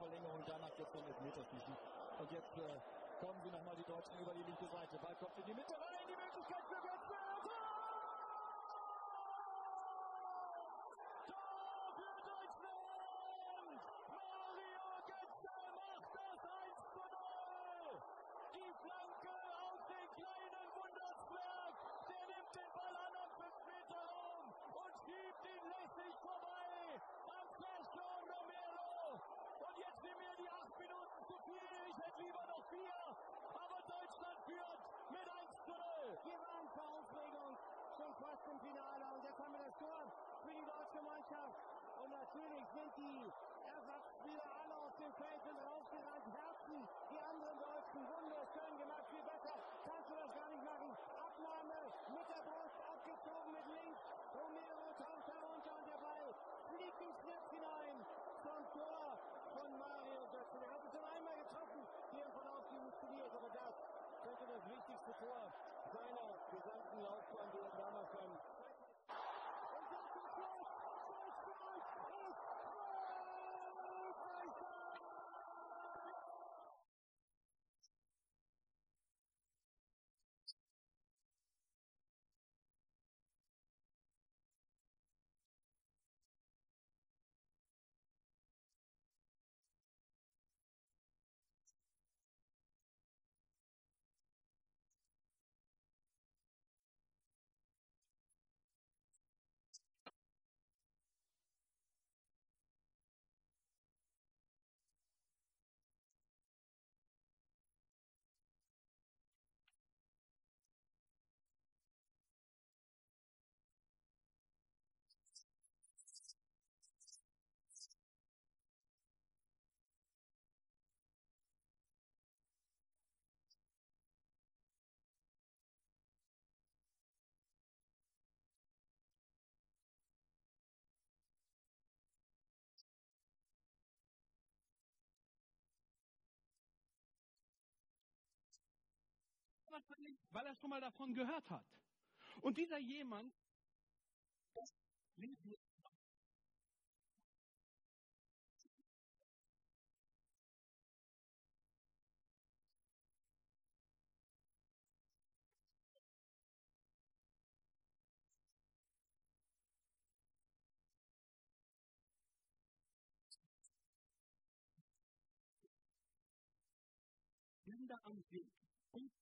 Verlängerung, danach jetzt zum Elfmeterschießen. Und jetzt äh, kommen sie nochmal die Deutschen über die linke Seite. Ball kommt in die Mitte rein, die Möglichkeit für Götze. Wahrscheinlich, weil er schon mal davon gehört hat. Und dieser jemand, Kinder am Weg. Und